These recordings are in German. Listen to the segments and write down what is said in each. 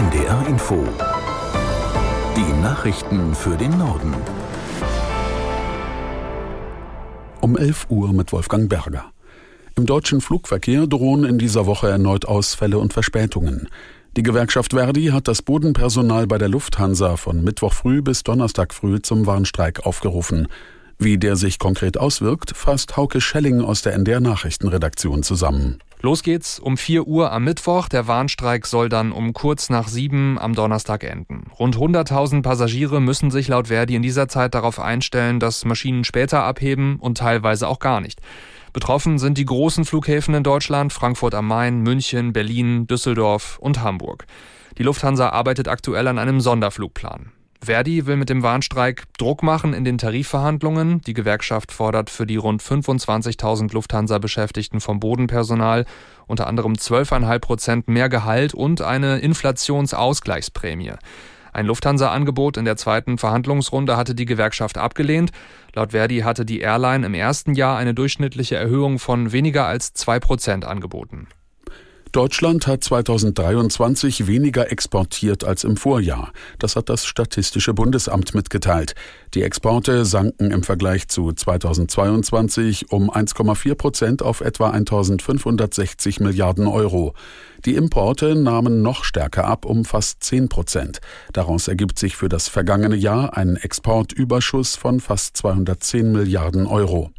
NDR Info. Die Nachrichten für den Norden. Um 11 Uhr mit Wolfgang Berger. Im deutschen Flugverkehr drohen in dieser Woche erneut Ausfälle und Verspätungen. Die Gewerkschaft Verdi hat das Bodenpersonal bei der Lufthansa von Mittwoch früh bis Donnerstag früh zum Warnstreik aufgerufen. Wie der sich konkret auswirkt, fasst Hauke Schelling aus der NDR Nachrichtenredaktion zusammen. Los geht's um 4 Uhr am Mittwoch. Der Warnstreik soll dann um kurz nach 7 am Donnerstag enden. Rund 100.000 Passagiere müssen sich laut Verdi in dieser Zeit darauf einstellen, dass Maschinen später abheben und teilweise auch gar nicht. Betroffen sind die großen Flughäfen in Deutschland, Frankfurt am Main, München, Berlin, Düsseldorf und Hamburg. Die Lufthansa arbeitet aktuell an einem Sonderflugplan. Verdi will mit dem Warnstreik Druck machen in den Tarifverhandlungen. Die Gewerkschaft fordert für die rund 25.000 Lufthansa-Beschäftigten vom Bodenpersonal unter anderem 12,5 Prozent mehr Gehalt und eine Inflationsausgleichsprämie. Ein Lufthansa-Angebot in der zweiten Verhandlungsrunde hatte die Gewerkschaft abgelehnt. Laut Verdi hatte die Airline im ersten Jahr eine durchschnittliche Erhöhung von weniger als zwei Prozent angeboten. Deutschland hat 2023 weniger exportiert als im Vorjahr. Das hat das Statistische Bundesamt mitgeteilt. Die Exporte sanken im Vergleich zu 2022 um 1,4 Prozent auf etwa 1560 Milliarden Euro. Die Importe nahmen noch stärker ab um fast 10 Prozent. Daraus ergibt sich für das vergangene Jahr ein Exportüberschuss von fast 210 Milliarden Euro.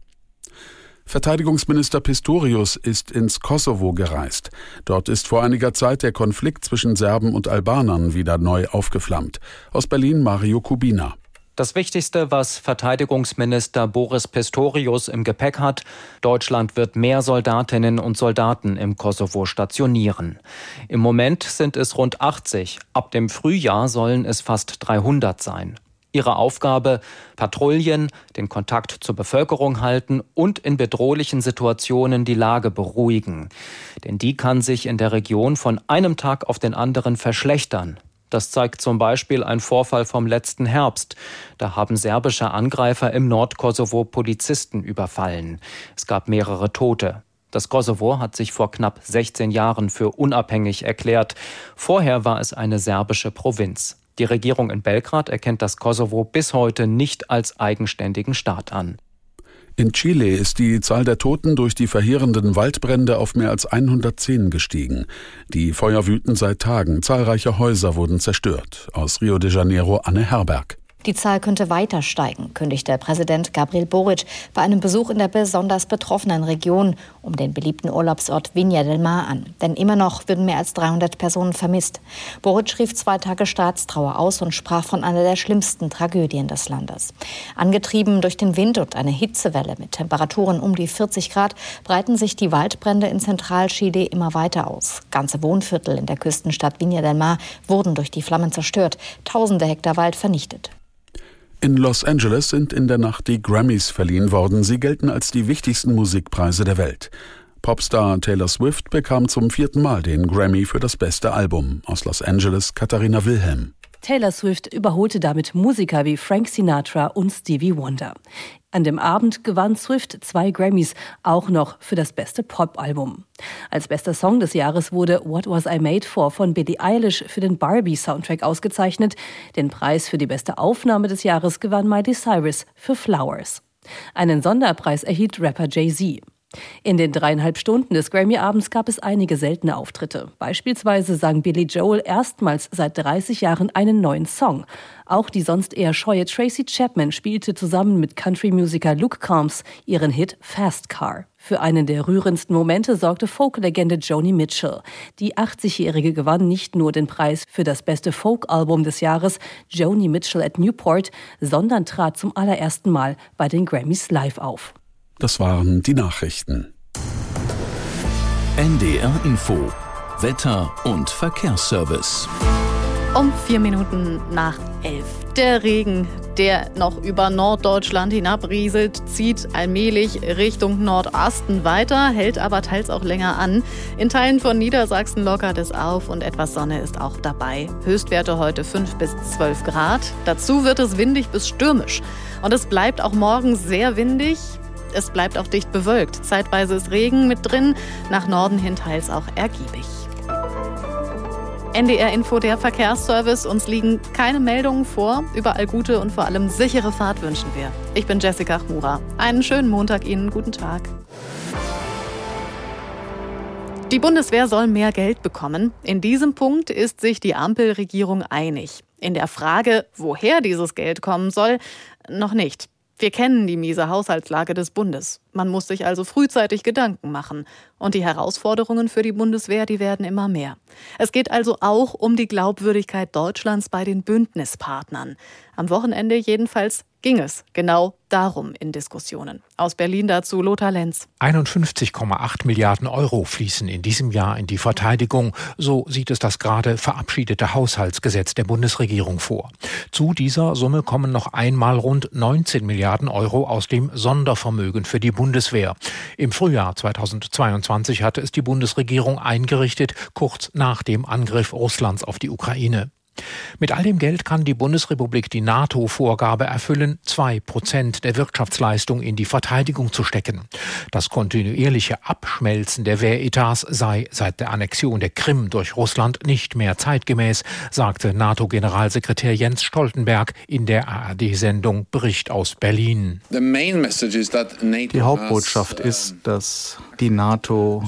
Verteidigungsminister Pistorius ist ins Kosovo gereist. Dort ist vor einiger Zeit der Konflikt zwischen Serben und Albanern wieder neu aufgeflammt. Aus Berlin Mario Kubina. Das Wichtigste, was Verteidigungsminister Boris Pistorius im Gepäck hat, Deutschland wird mehr Soldatinnen und Soldaten im Kosovo stationieren. Im Moment sind es rund 80, ab dem Frühjahr sollen es fast 300 sein. Ihre Aufgabe Patrouillen, den Kontakt zur Bevölkerung halten und in bedrohlichen Situationen die Lage beruhigen. Denn die kann sich in der Region von einem Tag auf den anderen verschlechtern. Das zeigt zum Beispiel ein Vorfall vom letzten Herbst. Da haben serbische Angreifer im Nordkosovo Polizisten überfallen. Es gab mehrere Tote. Das Kosovo hat sich vor knapp 16 Jahren für unabhängig erklärt. Vorher war es eine serbische Provinz. Die Regierung in Belgrad erkennt das Kosovo bis heute nicht als eigenständigen Staat an. In Chile ist die Zahl der Toten durch die verheerenden Waldbrände auf mehr als 110 gestiegen. Die Feuer wüten seit Tagen, zahlreiche Häuser wurden zerstört. Aus Rio de Janeiro Anne Herberg. Die Zahl könnte weiter steigen, kündigte Präsident Gabriel Boric bei einem Besuch in der besonders betroffenen Region um den beliebten Urlaubsort Viña del Mar an. Denn immer noch würden mehr als 300 Personen vermisst. Boric rief zwei Tage Staatstrauer aus und sprach von einer der schlimmsten Tragödien des Landes. Angetrieben durch den Wind und eine Hitzewelle mit Temperaturen um die 40 Grad breiten sich die Waldbrände in Zentralchile immer weiter aus. Ganze Wohnviertel in der Küstenstadt Viña del Mar wurden durch die Flammen zerstört, tausende Hektar Wald vernichtet. In Los Angeles sind in der Nacht die Grammys verliehen worden. Sie gelten als die wichtigsten Musikpreise der Welt. Popstar Taylor Swift bekam zum vierten Mal den Grammy für das beste Album. Aus Los Angeles Katharina Wilhelm. Taylor Swift überholte damit Musiker wie Frank Sinatra und Stevie Wonder. An dem Abend gewann Swift zwei Grammys, auch noch für das beste Pop-Album. Als bester Song des Jahres wurde What Was I Made For von Billie Eilish für den Barbie-Soundtrack ausgezeichnet. Den Preis für die beste Aufnahme des Jahres gewann Miley Cyrus für Flowers. Einen Sonderpreis erhielt Rapper Jay-Z. In den dreieinhalb Stunden des Grammy-Abends gab es einige seltene Auftritte. Beispielsweise sang Billy Joel erstmals seit 30 Jahren einen neuen Song. Auch die sonst eher scheue Tracy Chapman spielte zusammen mit Country-Musiker Luke Combs ihren Hit Fast Car. Für einen der rührendsten Momente sorgte Folk-Legende Joni Mitchell. Die 80-Jährige gewann nicht nur den Preis für das beste Folk-Album des Jahres Joni Mitchell at Newport, sondern trat zum allerersten Mal bei den Grammys live auf. Das waren die Nachrichten. NDR Info. Wetter und Verkehrsservice. Um vier Minuten nach elf. Der Regen, der noch über Norddeutschland hinabrieselt, zieht allmählich Richtung Nordosten weiter, hält aber teils auch länger an. In Teilen von Niedersachsen lockert es auf und etwas Sonne ist auch dabei. Höchstwerte heute 5 bis 12 Grad. Dazu wird es windig bis stürmisch. Und es bleibt auch morgen sehr windig. Es bleibt auch dicht bewölkt. Zeitweise ist Regen mit drin, nach Norden hin teils auch ergiebig. NDR Info der Verkehrsservice. Uns liegen keine Meldungen vor. Überall gute und vor allem sichere Fahrt wünschen wir. Ich bin Jessica Chmura. Einen schönen Montag Ihnen. Guten Tag. Die Bundeswehr soll mehr Geld bekommen. In diesem Punkt ist sich die Ampelregierung einig. In der Frage, woher dieses Geld kommen soll, noch nicht. Wir kennen die miese Haushaltslage des Bundes. Man muss sich also frühzeitig Gedanken machen. Und die Herausforderungen für die Bundeswehr, die werden immer mehr. Es geht also auch um die Glaubwürdigkeit Deutschlands bei den Bündnispartnern. Am Wochenende jedenfalls ging es genau darum in Diskussionen. Aus Berlin dazu Lothar Lenz. 51,8 Milliarden Euro fließen in diesem Jahr in die Verteidigung. So sieht es das gerade verabschiedete Haushaltsgesetz der Bundesregierung vor. Zu dieser Summe kommen noch einmal rund 19 Milliarden Euro aus dem Sondervermögen für die Bundeswehr. Im Frühjahr 2022 hatte es die Bundesregierung eingerichtet, kurz nach dem Angriff Russlands auf die Ukraine. Mit all dem Geld kann die Bundesrepublik die NATO-Vorgabe erfüllen, zwei Prozent der Wirtschaftsleistung in die Verteidigung zu stecken. Das kontinuierliche Abschmelzen der Wehretats sei seit der Annexion der Krim durch Russland nicht mehr zeitgemäß, sagte NATO-Generalsekretär Jens Stoltenberg in der ARD-Sendung Bericht aus Berlin. Die Hauptbotschaft ist, dass die NATO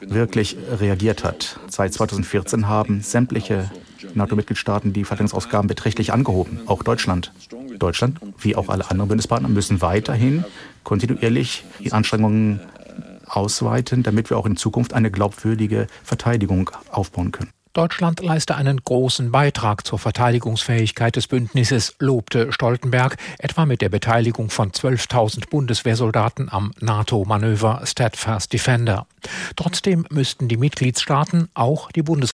wirklich reagiert hat. Seit 2014 haben sämtliche NATO-Mitgliedstaaten die Verteidigungsausgaben beträchtlich angehoben, auch Deutschland. Deutschland, wie auch alle anderen Bundespartner, müssen weiterhin kontinuierlich die Anstrengungen ausweiten, damit wir auch in Zukunft eine glaubwürdige Verteidigung aufbauen können. Deutschland leiste einen großen Beitrag zur Verteidigungsfähigkeit des Bündnisses, lobte Stoltenberg, etwa mit der Beteiligung von 12.000 Bundeswehrsoldaten am NATO-Manöver Steadfast Defender. Trotzdem müssten die Mitgliedstaaten, auch die Bundesregierung,